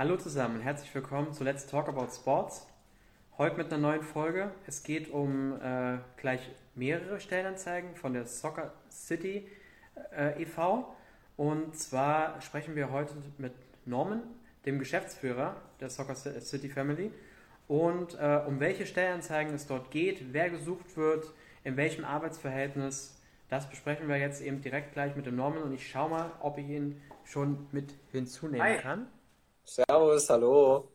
Hallo zusammen, herzlich willkommen zu Let's Talk About Sports. Heute mit einer neuen Folge. Es geht um äh, gleich mehrere Stellenanzeigen von der Soccer City äh, e.V. Und zwar sprechen wir heute mit Norman, dem Geschäftsführer der Soccer City Family, und äh, um welche Stellenanzeigen es dort geht, wer gesucht wird, in welchem Arbeitsverhältnis. Das besprechen wir jetzt eben direkt gleich mit dem Norman und ich schaue mal, ob ich ihn schon mit hinzunehmen Hi. kann. Servus, hallo.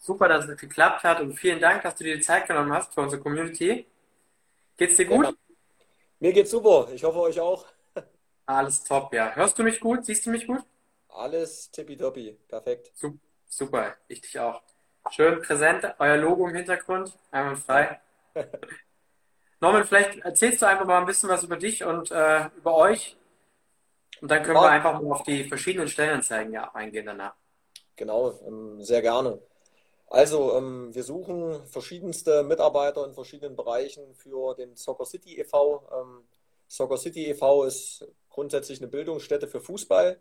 Super, dass es geklappt hat und vielen Dank, dass du dir die Zeit genommen hast für unsere Community. Geht's dir gut? Ja, mir geht's super. Ich hoffe euch auch. Alles top, ja. Hörst du mich gut? Siehst du mich gut? Alles tippitoppi. Perfekt. Super, ich dich auch. Schön präsent, euer Logo im Hintergrund, einwandfrei. Norman, vielleicht erzählst du einfach mal ein bisschen was über dich und äh, über euch. Und dann können ja. wir einfach mal auf die verschiedenen Stellenanzeigen ja eingehen danach. Genau, ähm, sehr gerne. Also, ähm, wir suchen verschiedenste Mitarbeiter in verschiedenen Bereichen für den Soccer City e.V. Ähm, Soccer City e.V. ist grundsätzlich eine Bildungsstätte für Fußball.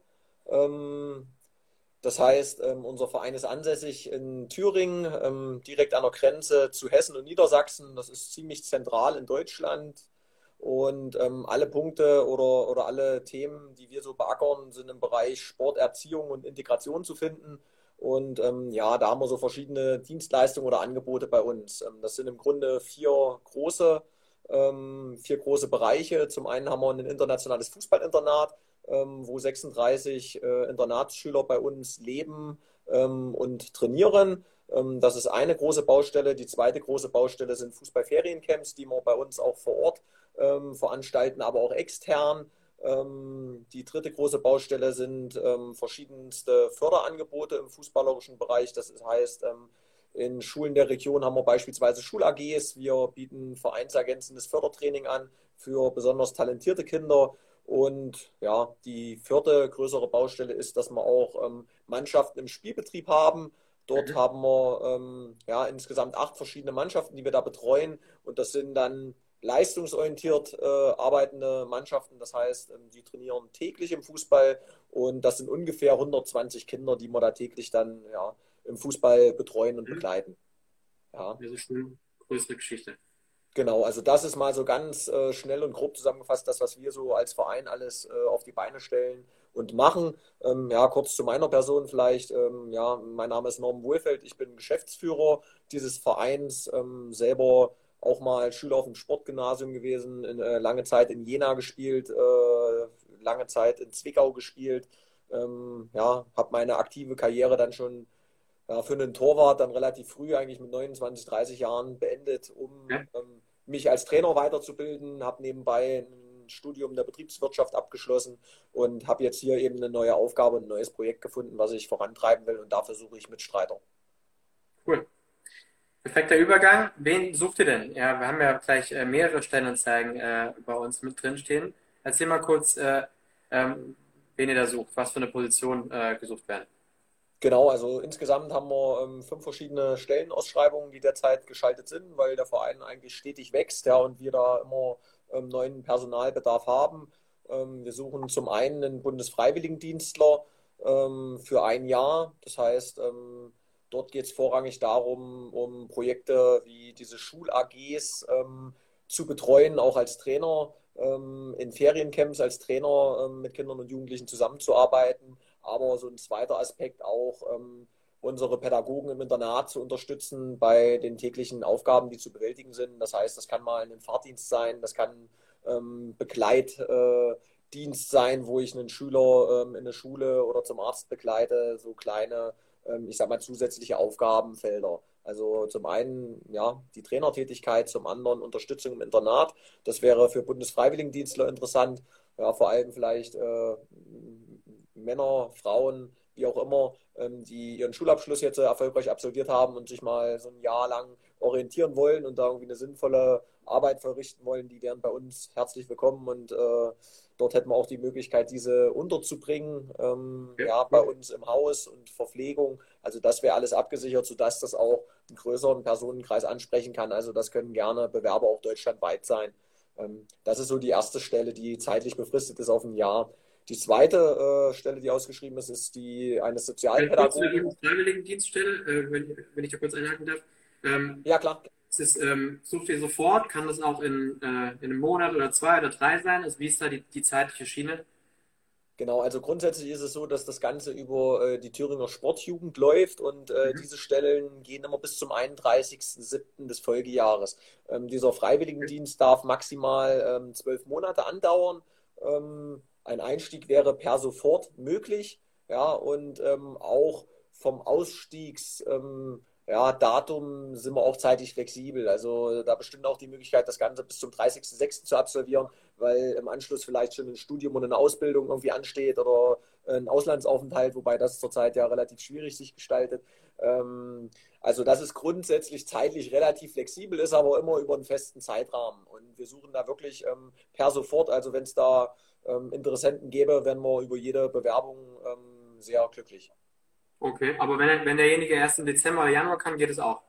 Das heißt, unser Verein ist ansässig in Thüringen, direkt an der Grenze zu Hessen und Niedersachsen. Das ist ziemlich zentral in Deutschland. Und alle Punkte oder, oder alle Themen, die wir so beackern, sind im Bereich Sport, Erziehung und Integration zu finden. Und ähm, ja, da haben wir so verschiedene Dienstleistungen oder Angebote bei uns. Ähm, das sind im Grunde vier große, ähm, vier große Bereiche. Zum einen haben wir ein internationales Fußballinternat, ähm, wo 36 äh, Internatsschüler bei uns leben ähm, und trainieren. Ähm, das ist eine große Baustelle. Die zweite große Baustelle sind Fußballferiencamps, die wir bei uns auch vor Ort veranstalten, aber auch extern. Ähm, die dritte große Baustelle sind ähm, verschiedenste Förderangebote im fußballerischen Bereich. Das heißt, ähm, in Schulen der Region haben wir beispielsweise Schul-AGs. Wir bieten vereinsergänzendes Fördertraining an für besonders talentierte Kinder. Und ja, die vierte größere Baustelle ist, dass wir auch ähm, Mannschaften im Spielbetrieb haben. Dort mhm. haben wir ähm, ja, insgesamt acht verschiedene Mannschaften, die wir da betreuen. Und das sind dann leistungsorientiert äh, arbeitende Mannschaften. Das heißt, ähm, die trainieren täglich im Fußball und das sind ungefähr 120 Kinder, die wir da täglich dann ja, im Fußball betreuen und mhm. begleiten. Ja. Das ist eine größere Geschichte. Genau, also das ist mal so ganz äh, schnell und grob zusammengefasst, das, was wir so als Verein alles äh, auf die Beine stellen und machen. Ähm, ja, kurz zu meiner Person vielleicht. Ähm, ja, mein Name ist Norman Wohlfeld, ich bin Geschäftsführer dieses Vereins, ähm, selber auch mal Schüler auf dem Sportgymnasium gewesen, in, äh, lange Zeit in Jena gespielt, äh, lange Zeit in Zwickau gespielt. Ähm, ja, habe meine aktive Karriere dann schon ja, für einen Torwart dann relativ früh, eigentlich mit 29, 30 Jahren beendet, um ja. ähm, mich als Trainer weiterzubilden. Habe nebenbei ein Studium der Betriebswirtschaft abgeschlossen und habe jetzt hier eben eine neue Aufgabe, ein neues Projekt gefunden, was ich vorantreiben will und dafür suche ich Mitstreiter. Cool. Perfekter Übergang. Wen sucht ihr denn? Ja, wir haben ja gleich äh, mehrere Stellenanzeigen äh, bei uns mit drin stehen. Erzähl mal kurz, äh, ähm, wen ihr da sucht, was für eine Position äh, gesucht werden. Genau, also insgesamt haben wir ähm, fünf verschiedene Stellenausschreibungen, die derzeit geschaltet sind, weil der Verein eigentlich stetig wächst ja, und wir da immer neuen Personalbedarf haben. Ähm, wir suchen zum einen einen Bundesfreiwilligendienstler ähm, für ein Jahr. Das heißt, ähm, Dort geht es vorrangig darum, um Projekte wie diese Schul-AGs ähm, zu betreuen, auch als Trainer, ähm, in Feriencamps als Trainer ähm, mit Kindern und Jugendlichen zusammenzuarbeiten. Aber so ein zweiter Aspekt auch, ähm, unsere Pädagogen im Internat zu unterstützen bei den täglichen Aufgaben, die zu bewältigen sind. Das heißt, das kann mal ein Fahrdienst sein, das kann ähm, Begleitdienst äh, sein, wo ich einen Schüler ähm, in eine Schule oder zum Arzt begleite, so kleine ähm, ich sage mal, zusätzliche Aufgabenfelder. Also zum einen ja die Trainertätigkeit, zum anderen Unterstützung im Internat. Das wäre für Bundesfreiwilligendienstler interessant. Ja, vor allem vielleicht äh, Männer, Frauen, wie auch immer, ähm, die ihren Schulabschluss jetzt erfolgreich absolviert haben und sich mal so ein Jahr lang orientieren wollen und da irgendwie eine sinnvolle Arbeit verrichten wollen, die wären bei uns herzlich willkommen und äh, dort hätten wir auch die Möglichkeit, diese unterzubringen, ähm, ja. ja. bei uns im Haus und Verpflegung. Also das wäre alles abgesichert, sodass das auch einen größeren Personenkreis ansprechen kann. Also das können gerne Bewerber auch deutschlandweit sein. Ähm, das ist so die erste Stelle, die zeitlich befristet ist auf ein Jahr. Die zweite äh, Stelle, die ausgeschrieben ist, ist die eines Sozialpädagogen. Freiwilligendienststelle, äh, wenn, wenn, ich da kurz einhaken darf. Ähm, ja, klar. Es ist, ähm, sucht ihr sofort, kann das auch in, äh, in einem Monat oder zwei oder drei sein? Also wie ist da die, die zeitliche Schiene? Genau, also grundsätzlich ist es so, dass das Ganze über äh, die Thüringer Sportjugend läuft und äh, mhm. diese Stellen gehen immer bis zum 31.07. des Folgejahres. Ähm, dieser Freiwilligendienst darf maximal ähm, zwölf Monate andauern. Ähm, ein Einstieg wäre per sofort möglich. Ja, und ähm, auch vom Ausstiegs, ähm, ja, sind wir auch zeitlich flexibel. Also da bestimmt auch die Möglichkeit, das Ganze bis zum 30.06. zu absolvieren, weil im Anschluss vielleicht schon ein Studium und eine Ausbildung irgendwie ansteht oder ein Auslandsaufenthalt, wobei das zurzeit ja relativ schwierig sich gestaltet. Ähm, also dass es grundsätzlich zeitlich relativ flexibel ist, aber immer über einen festen Zeitrahmen. Und wir suchen da wirklich ähm, per sofort, also wenn es da ähm, Interessenten gäbe, wären wir über jede Bewerbung sehr glücklich. Okay, aber wenn, wenn derjenige erst im Dezember oder Januar kann, geht es auch.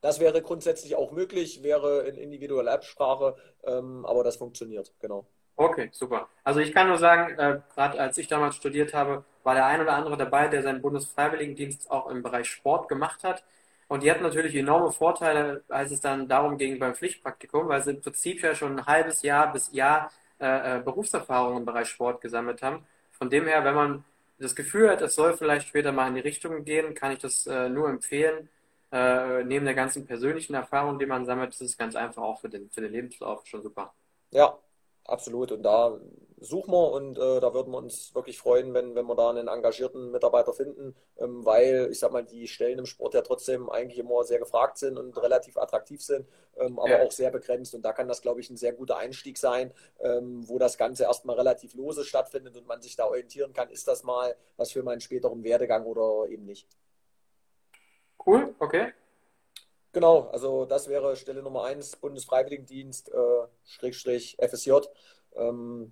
Das wäre grundsätzlich auch möglich, wäre in individueller Absprache, ähm, aber das funktioniert, genau. Okay, super. Also ich kann nur sagen, äh, gerade als ich damals studiert habe, war der ein oder andere dabei, der seinen Bundesfreiwilligendienst auch im Bereich Sport gemacht hat. Und die hatten natürlich enorme Vorteile, als es dann darum ging beim Pflichtpraktikum, weil sie im Prinzip ja schon ein halbes Jahr bis Jahr äh, äh Berufserfahrung im Bereich Sport gesammelt haben. Von dem her, wenn man das Gefühl hat, es soll vielleicht später mal in die Richtung gehen, kann ich das äh, nur empfehlen. Äh, neben der ganzen persönlichen Erfahrung, die man sammelt, ist es ganz einfach auch für den, für den Lebenslauf schon super. Ja, absolut. Und da suchen wir und äh, da würden wir uns wirklich freuen, wenn, wenn wir da einen engagierten Mitarbeiter finden, ähm, weil ich sag mal, die Stellen im Sport ja trotzdem eigentlich immer sehr gefragt sind und relativ attraktiv sind, ähm, aber ja. auch sehr begrenzt. Und da kann das, glaube ich, ein sehr guter Einstieg sein, ähm, wo das Ganze erstmal relativ lose stattfindet und man sich da orientieren kann, ist das mal was für meinen späteren Werdegang oder eben nicht. Cool, okay. Genau, also das wäre Stelle Nummer 1, Bundesfreiwilligendienst, äh, Schrägstrich FSJ. Ähm,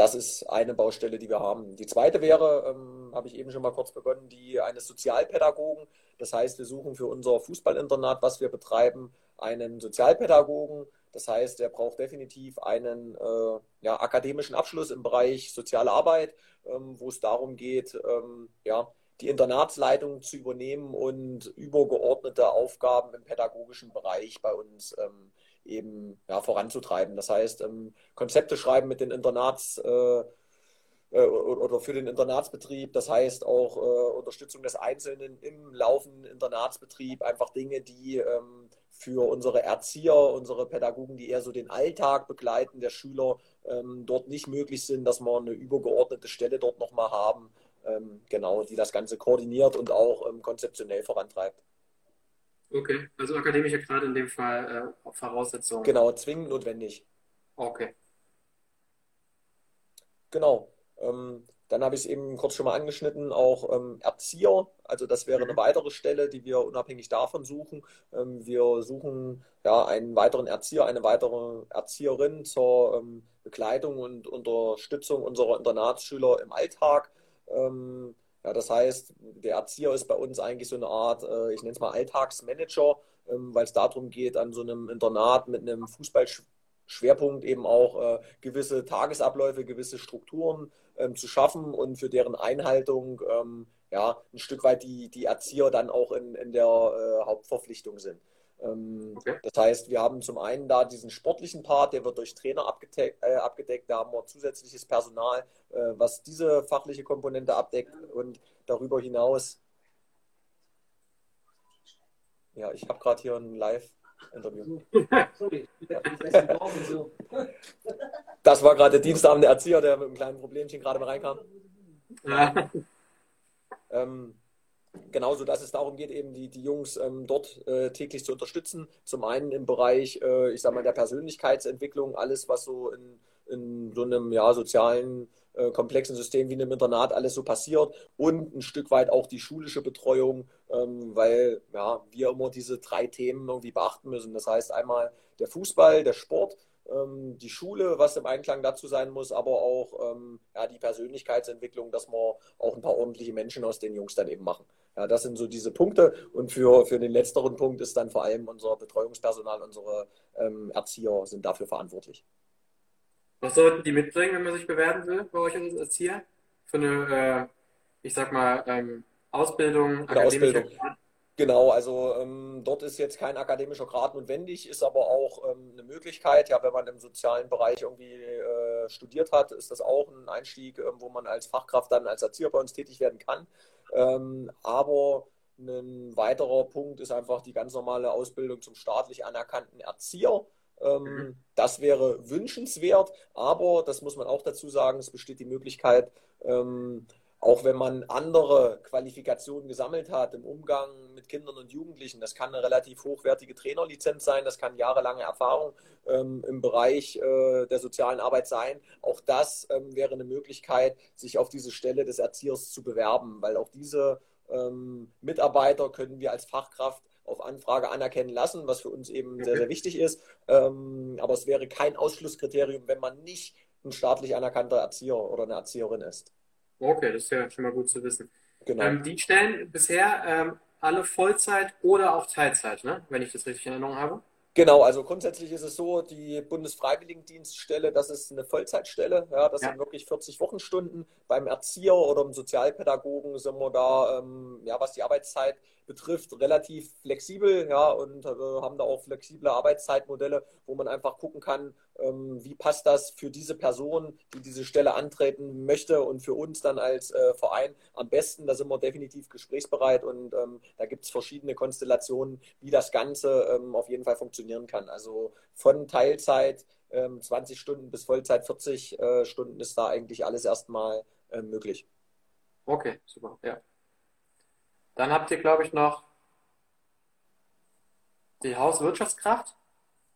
das ist eine Baustelle, die wir haben. Die zweite wäre, ähm, habe ich eben schon mal kurz begonnen, die eines Sozialpädagogen. Das heißt, wir suchen für unser Fußballinternat, was wir betreiben, einen Sozialpädagogen. Das heißt, er braucht definitiv einen äh, ja, akademischen Abschluss im Bereich soziale Arbeit, ähm, wo es darum geht, ähm, ja, die Internatsleitung zu übernehmen und übergeordnete Aufgaben im pädagogischen Bereich bei uns ähm, eben ja, voranzutreiben. Das heißt, ähm, Konzepte schreiben mit den Internats äh, äh, oder für den Internatsbetrieb. Das heißt auch äh, Unterstützung des Einzelnen im laufenden Internatsbetrieb. Einfach Dinge, die ähm, für unsere Erzieher, unsere Pädagogen, die eher so den Alltag begleiten der Schüler, ähm, dort nicht möglich sind, dass wir eine übergeordnete Stelle dort nochmal haben, genau, die das Ganze koordiniert und auch ähm, konzeptionell vorantreibt. Okay, also akademische Grad in dem Fall äh, Voraussetzung. Genau, zwingend notwendig. Okay. Genau. Ähm, dann habe ich es eben kurz schon mal angeschnitten, auch ähm, Erzieher. Also das wäre eine mhm. weitere Stelle, die wir unabhängig davon suchen. Ähm, wir suchen ja einen weiteren Erzieher, eine weitere Erzieherin zur ähm, Begleitung und Unterstützung unserer Internatsschüler im Alltag. Ähm, ja, das heißt, der Erzieher ist bei uns eigentlich so eine Art, äh, ich nenne es mal Alltagsmanager, ähm, weil es darum geht, an so einem Internat mit einem Fußballschwerpunkt eben auch äh, gewisse Tagesabläufe, gewisse Strukturen ähm, zu schaffen und für deren Einhaltung ähm, ja, ein Stück weit die, die Erzieher dann auch in, in der äh, Hauptverpflichtung sind. Ähm, okay. Das heißt, wir haben zum einen da diesen sportlichen Part, der wird durch Trainer abgedeckt, äh, abgedeckt. da haben wir zusätzliches Personal, äh, was diese fachliche Komponente abdeckt und darüber hinaus. Ja, ich habe gerade hier ein Live-Interview. Das war gerade der diensthabende Erzieher, der mit einem kleinen Problemchen gerade mal reinkam. Ja. Ähm, genauso, dass es darum geht, eben die, die Jungs ähm, dort äh, täglich zu unterstützen. Zum einen im Bereich, äh, ich sag mal, der Persönlichkeitsentwicklung, alles, was so in, in so einem ja, sozialen, äh, komplexen System wie einem Internat alles so passiert und ein Stück weit auch die schulische Betreuung, ähm, weil ja, wir immer diese drei Themen irgendwie beachten müssen. Das heißt einmal der Fußball, der Sport, ähm, die Schule, was im Einklang dazu sein muss, aber auch ähm, ja, die Persönlichkeitsentwicklung, dass wir auch ein paar ordentliche Menschen aus den Jungs dann eben machen. Ja, das sind so diese Punkte. Und für, für den letzteren Punkt ist dann vor allem unser Betreuungspersonal, unsere ähm, Erzieher sind dafür verantwortlich. Was sollten die mitbringen, wenn man sich bewerben will bei euch als Erzieher? für eine, äh, ich sag mal, ähm, Ausbildung, Eine Ausbildung. Genau, also ähm, dort ist jetzt kein akademischer Grad notwendig, ist aber auch ähm, eine Möglichkeit. Ja, wenn man im sozialen Bereich irgendwie äh, studiert hat, ist das auch ein Einstieg, ähm, wo man als Fachkraft dann als Erzieher bei uns tätig werden kann. Ähm, aber ein weiterer Punkt ist einfach die ganz normale Ausbildung zum staatlich anerkannten Erzieher. Ähm, mhm. Das wäre wünschenswert, aber das muss man auch dazu sagen, es besteht die Möglichkeit, ähm, auch wenn man andere Qualifikationen gesammelt hat im Umgang mit Kindern und Jugendlichen, das kann eine relativ hochwertige Trainerlizenz sein, das kann jahrelange Erfahrung ähm, im Bereich äh, der sozialen Arbeit sein. Auch das ähm, wäre eine Möglichkeit, sich auf diese Stelle des Erziehers zu bewerben, weil auch diese ähm, Mitarbeiter können wir als Fachkraft auf Anfrage anerkennen lassen, was für uns eben sehr, sehr wichtig ist. Ähm, aber es wäre kein Ausschlusskriterium, wenn man nicht ein staatlich anerkannter Erzieher oder eine Erzieherin ist. Okay, das ist ja schon mal gut zu wissen. Genau. Ähm, die stellen bisher ähm, alle Vollzeit oder auch Teilzeit, ne? wenn ich das richtig in Erinnerung habe. Genau, also grundsätzlich ist es so, die Bundesfreiwilligendienststelle, das ist eine Vollzeitstelle. Ja, das ja. sind wirklich 40 Wochenstunden. Beim Erzieher oder im Sozialpädagogen sind wir da, ähm, ja, was die Arbeitszeit betrifft, relativ flexibel, ja, und äh, haben da auch flexible Arbeitszeitmodelle, wo man einfach gucken kann, ähm, wie passt das für diese Person, die diese Stelle antreten möchte und für uns dann als äh, Verein am besten. Da sind wir definitiv gesprächsbereit und ähm, da gibt es verschiedene Konstellationen, wie das Ganze ähm, auf jeden Fall funktionieren kann. Also von Teilzeit 20 ähm, Stunden bis Vollzeit 40 äh, Stunden ist da eigentlich alles erstmal äh, möglich. Okay, super, ja. Dann habt ihr, glaube ich, noch die Hauswirtschaftskraft.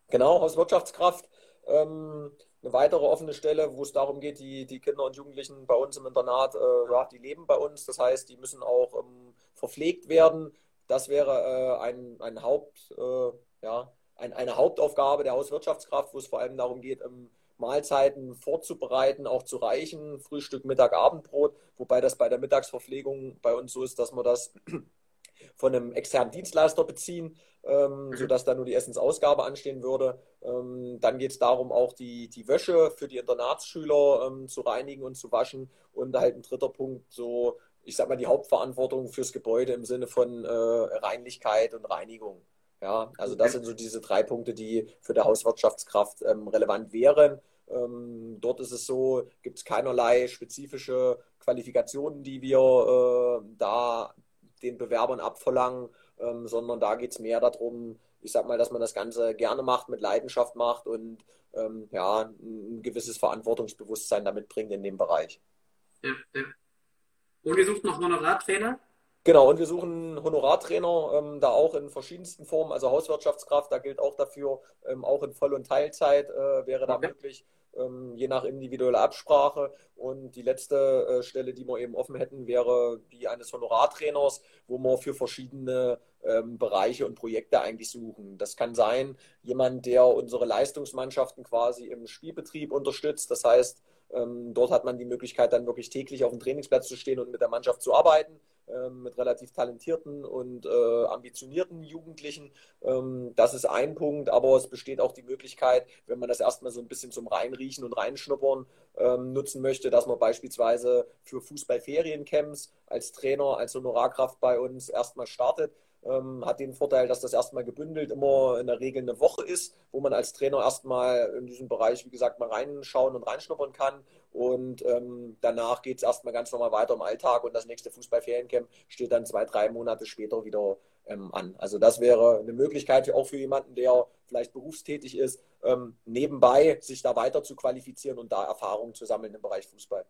Genau, Hauswirtschaftskraft. Ähm, eine weitere offene Stelle, wo es darum geht, die, die Kinder und Jugendlichen bei uns im Internat, äh, die leben bei uns. Das heißt, die müssen auch ähm, verpflegt werden. Das wäre äh, ein, ein Haupt, äh, ja, ein, eine Hauptaufgabe der Hauswirtschaftskraft, wo es vor allem darum geht, ähm, Mahlzeiten vorzubereiten, auch zu reichen, Frühstück, Mittag, Abendbrot, wobei das bei der Mittagsverpflegung bei uns so ist, dass wir das von einem externen Dienstleister beziehen, ähm, mhm. sodass da nur die Essensausgabe anstehen würde. Ähm, dann geht es darum, auch die, die Wäsche für die Internatsschüler ähm, zu reinigen und zu waschen. Und halt ein dritter Punkt, so, ich sag mal, die Hauptverantwortung fürs Gebäude im Sinne von äh, Reinlichkeit und Reinigung. Ja, also das sind so diese drei Punkte, die für die Hauswirtschaftskraft ähm, relevant wären. Ähm, dort ist es so, gibt es keinerlei spezifische Qualifikationen, die wir äh, da den Bewerbern abverlangen, ähm, sondern da geht es mehr darum, ich sag mal, dass man das Ganze gerne macht, mit Leidenschaft macht und ähm, ja, ein gewisses Verantwortungsbewusstsein damit bringt in dem Bereich. Ja, ja. Und ihr sucht noch Honorartrainer? Genau, und wir suchen Honorartrainer, ähm, da auch in verschiedensten Formen, also Hauswirtschaftskraft, da gilt auch dafür, ähm, auch in Voll- und Teilzeit äh, wäre da okay. möglich, ähm, je nach individueller Absprache. Und die letzte äh, Stelle, die wir eben offen hätten, wäre die eines Honorartrainers, wo wir für verschiedene ähm, Bereiche und Projekte eigentlich suchen. Das kann sein, jemand, der unsere Leistungsmannschaften quasi im Spielbetrieb unterstützt, das heißt, ähm, dort hat man die Möglichkeit, dann wirklich täglich auf dem Trainingsplatz zu stehen und mit der Mannschaft zu arbeiten, mit relativ talentierten und äh, ambitionierten Jugendlichen. Ähm, das ist ein Punkt, aber es besteht auch die Möglichkeit, wenn man das erstmal so ein bisschen zum Reinriechen und Reinschnuppern nutzen möchte, dass man beispielsweise für Fußballferiencamps als Trainer, als Honorarkraft bei uns erstmal startet ähm, hat den Vorteil, dass das erstmal gebündelt immer in der Regel eine Woche ist, wo man als Trainer erstmal in diesem Bereich, wie gesagt, mal reinschauen und reinschnuppern kann. Und ähm, danach geht es erstmal ganz normal weiter im Alltag und das nächste Fußballferiencamp steht dann zwei, drei Monate später wieder ähm, an. Also das wäre eine Möglichkeit auch für jemanden, der vielleicht berufstätig ist, ähm, nebenbei sich da weiter zu qualifizieren und da Erfahrungen zu sammeln im Bereich Fußball.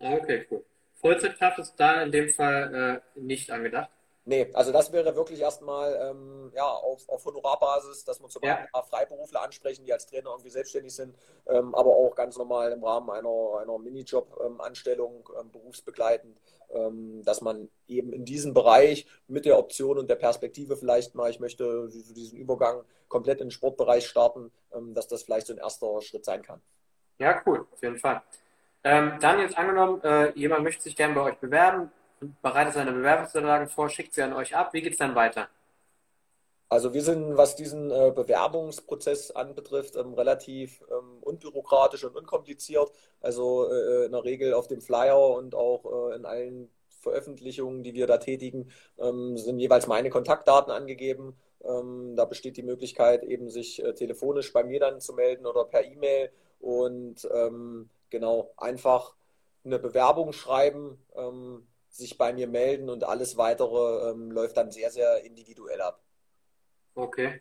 Okay, cool. Vollzeitkraft ist da in dem Fall äh, nicht angedacht. Nee, also das wäre wirklich erstmal ähm, ja, auf, auf Honorarbasis, dass wir zum ja. Beispiel Freiberufler ansprechen, die als Trainer irgendwie selbstständig sind, ähm, aber auch ganz normal im Rahmen einer, einer Minijob-Anstellung ähm, berufsbegleitend, ähm, dass man eben in diesem Bereich mit der Option und der Perspektive vielleicht mal, ich möchte diesen Übergang komplett in den Sportbereich starten, ähm, dass das vielleicht so ein erster Schritt sein kann. Ja, cool, auf jeden Fall. Ähm, dann jetzt angenommen, äh, jemand möchte sich gerne bei euch bewerben, bereitet seine Bewerbungsunterlagen vor, schickt sie an euch ab. Wie geht es dann weiter? Also wir sind, was diesen äh, Bewerbungsprozess anbetrifft, ähm, relativ ähm, unbürokratisch und unkompliziert. Also äh, in der Regel auf dem Flyer und auch äh, in allen Veröffentlichungen, die wir da tätigen, ähm, sind jeweils meine Kontaktdaten angegeben. Da besteht die Möglichkeit, eben sich telefonisch bei mir dann zu melden oder per E-Mail und genau einfach eine Bewerbung schreiben, sich bei mir melden und alles weitere läuft dann sehr, sehr individuell ab. Okay.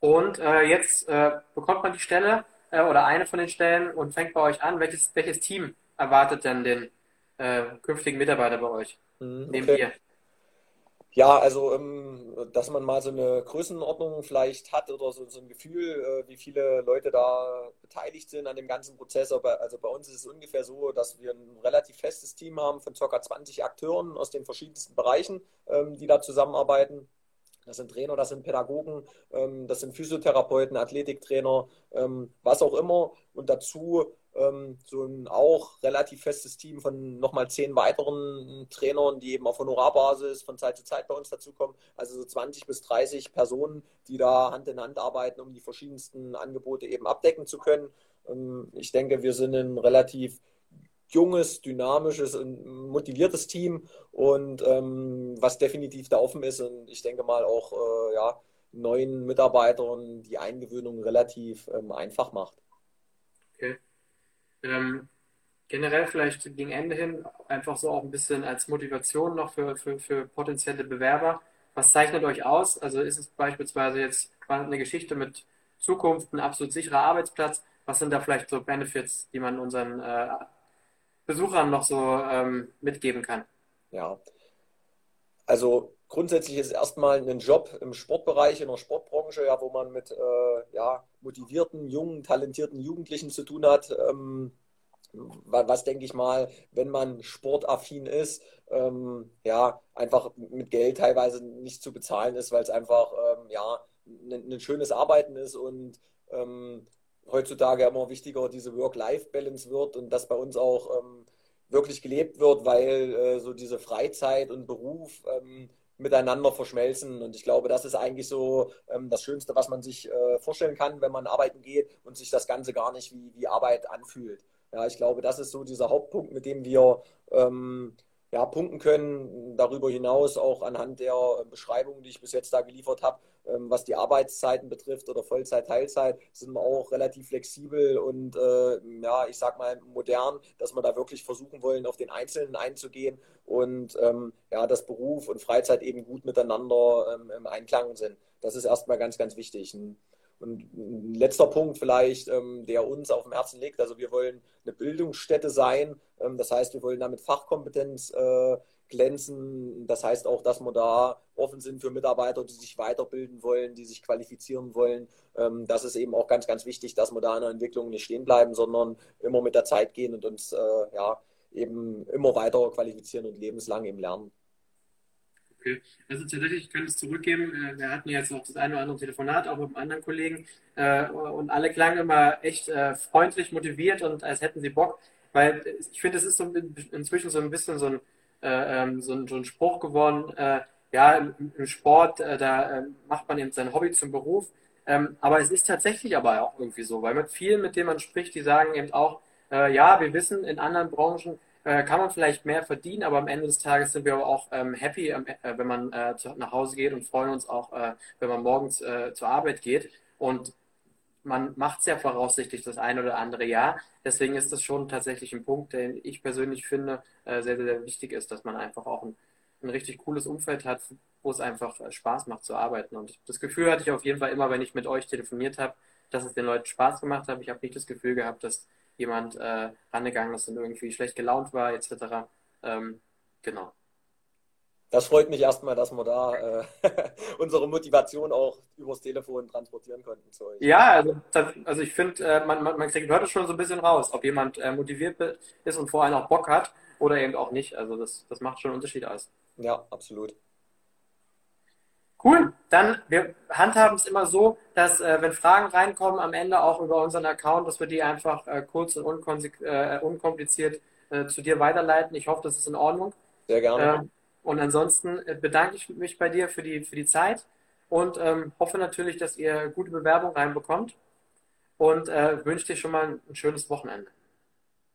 Und äh, jetzt äh, bekommt man die Stelle äh, oder eine von den Stellen und fängt bei euch an. Welches, welches Team erwartet denn den äh, künftigen Mitarbeiter bei euch? Mhm, Neben okay. Ja, also ähm, dass man mal so eine Größenordnung vielleicht hat oder so, so ein Gefühl, äh, wie viele Leute da beteiligt sind an dem ganzen Prozess. Also bei uns ist es ungefähr so, dass wir ein relativ festes Team haben von ca. 20 Akteuren aus den verschiedensten Bereichen, ähm, die da zusammenarbeiten. Das sind Trainer, das sind Pädagogen, ähm, das sind Physiotherapeuten, Athletiktrainer, was auch immer. Und dazu ähm, so ein auch relativ festes Team von nochmal zehn weiteren Trainern, die eben auf Honorarbasis von Zeit zu Zeit bei uns dazukommen. Also so 20 bis 30 Personen, die da Hand in Hand arbeiten, um die verschiedensten Angebote eben abdecken zu können. Ich denke, wir sind ein relativ junges, dynamisches und motiviertes Team und ähm, was definitiv da offen ist und ich denke mal auch äh, ja, neuen Mitarbeitern die Eingewöhnung relativ ähm, einfach macht. Okay. Ähm, generell vielleicht gegen Ende hin einfach so auch ein bisschen als Motivation noch für, für, für potenzielle Bewerber. Was zeichnet euch aus? Also ist es beispielsweise jetzt eine Geschichte mit Zukunft, ein absolut sicherer Arbeitsplatz? Was sind da vielleicht so Benefits, die man unseren äh, Besuchern noch so ähm, mitgeben kann? Ja, also grundsätzlich ist erstmal ein Job im Sportbereich, in der Sportbranche, ja, wo man mit äh, ja, motivierten, jungen, talentierten Jugendlichen zu tun hat. Ähm, was denke ich mal, wenn man sportaffin ist, ähm, ja, einfach mit Geld teilweise nicht zu bezahlen ist, weil es einfach ähm, ja, ein, ein, schönes Arbeiten ist und ähm, heutzutage immer wichtiger diese Work-Life-Balance wird und das bei uns auch ähm, wirklich gelebt wird, weil äh, so diese Freizeit und Beruf ähm, miteinander verschmelzen. Und ich glaube, das ist eigentlich so ähm, das Schönste, was man sich äh, vorstellen kann, wenn man arbeiten geht und sich das Ganze gar nicht wie, wie Arbeit anfühlt. Ja, ich glaube, das ist so dieser Hauptpunkt, mit dem wir ähm, ja, punkten können. Darüber hinaus auch anhand der Beschreibungen, die ich bis jetzt da geliefert habe, ähm, was die Arbeitszeiten betrifft oder Vollzeit, Teilzeit, sind wir auch relativ flexibel und äh, ja, ich sag mal modern, dass wir da wirklich versuchen wollen, auf den Einzelnen einzugehen und ähm, ja, dass Beruf und Freizeit eben gut miteinander ähm, im Einklang sind. Das ist erstmal ganz, ganz wichtig. Ein, und ein letzter Punkt vielleicht, ähm, der uns auf dem Herzen liegt. Also wir wollen eine Bildungsstätte sein. Ähm, das heißt, wir wollen damit Fachkompetenz äh, glänzen. Das heißt auch, dass wir da offen sind für Mitarbeiter, die sich weiterbilden wollen, die sich qualifizieren wollen. Ähm, das ist eben auch ganz, ganz wichtig, dass wir da in der Entwicklung nicht stehen bleiben, sondern immer mit der Zeit gehen und uns äh, ja, eben immer weiter qualifizieren und lebenslang eben lernen. Okay. Also tatsächlich, ich kann es zurückgeben. Äh, wir hatten jetzt auch das eine oder andere Telefonat, auch mit einem anderen Kollegen. Äh, und alle klangen immer echt äh, freundlich, motiviert und als hätten sie Bock. Weil ich finde, es ist so inzwischen so ein bisschen so ein, ähm, so ein, so ein Spruch geworden. Ja, im Sport, da macht man eben sein Hobby zum Beruf. Ähm, aber es ist tatsächlich aber auch irgendwie so, weil mit vielen, mit denen man spricht, die sagen eben auch, ja, wir wissen, in anderen Branchen äh, kann man vielleicht mehr verdienen, aber am Ende des Tages sind wir auch ähm, happy, äh, wenn man äh, zu, nach Hause geht und freuen uns auch, äh, wenn man morgens äh, zur Arbeit geht. Und man macht es ja voraussichtlich das ein oder andere Jahr. Deswegen ist das schon tatsächlich ein Punkt, den ich persönlich finde, sehr, sehr, sehr wichtig ist, dass man einfach auch ein, ein richtig cooles Umfeld hat, wo es einfach Spaß macht zu arbeiten. Und das Gefühl hatte ich auf jeden Fall immer, wenn ich mit euch telefoniert habe, dass es den Leuten Spaß gemacht hat. Ich habe nicht das Gefühl gehabt, dass jemand äh, rangegangen ist und irgendwie schlecht gelaunt war, etc. Ähm, genau. Das freut mich erstmal, dass wir da äh, unsere Motivation auch übers Telefon transportieren konnten zu euch. Ja, also, also ich finde, äh, man, man, man kriegt heute schon so ein bisschen raus, ob jemand äh, motiviert ist und vor allem auch Bock hat oder eben auch nicht. Also das, das macht schon einen Unterschied aus. Ja, absolut. Cool, dann wir handhaben es immer so, dass äh, wenn Fragen reinkommen, am Ende auch über unseren Account, dass wir die einfach äh, kurz und äh, unkompliziert äh, zu dir weiterleiten. Ich hoffe, das ist in Ordnung. Sehr gerne. Ähm, und ansonsten äh, bedanke ich mich bei dir für die, für die Zeit und ähm, hoffe natürlich, dass ihr gute Bewerbung reinbekommt und äh, wünsche dir schon mal ein schönes Wochenende.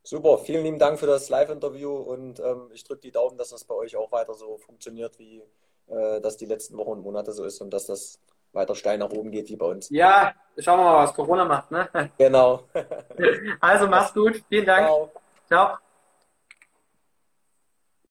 Super, vielen lieben Dank für das Live-Interview und ähm, ich drücke die Daumen, dass das bei euch auch weiter so funktioniert, wie äh, das die letzten Wochen und Monate so ist und dass das weiter steil nach oben geht wie bei uns. Ja, schauen wir mal, was Corona macht. Ne? Genau. also mach's gut, vielen Dank. Ciao. Ciao.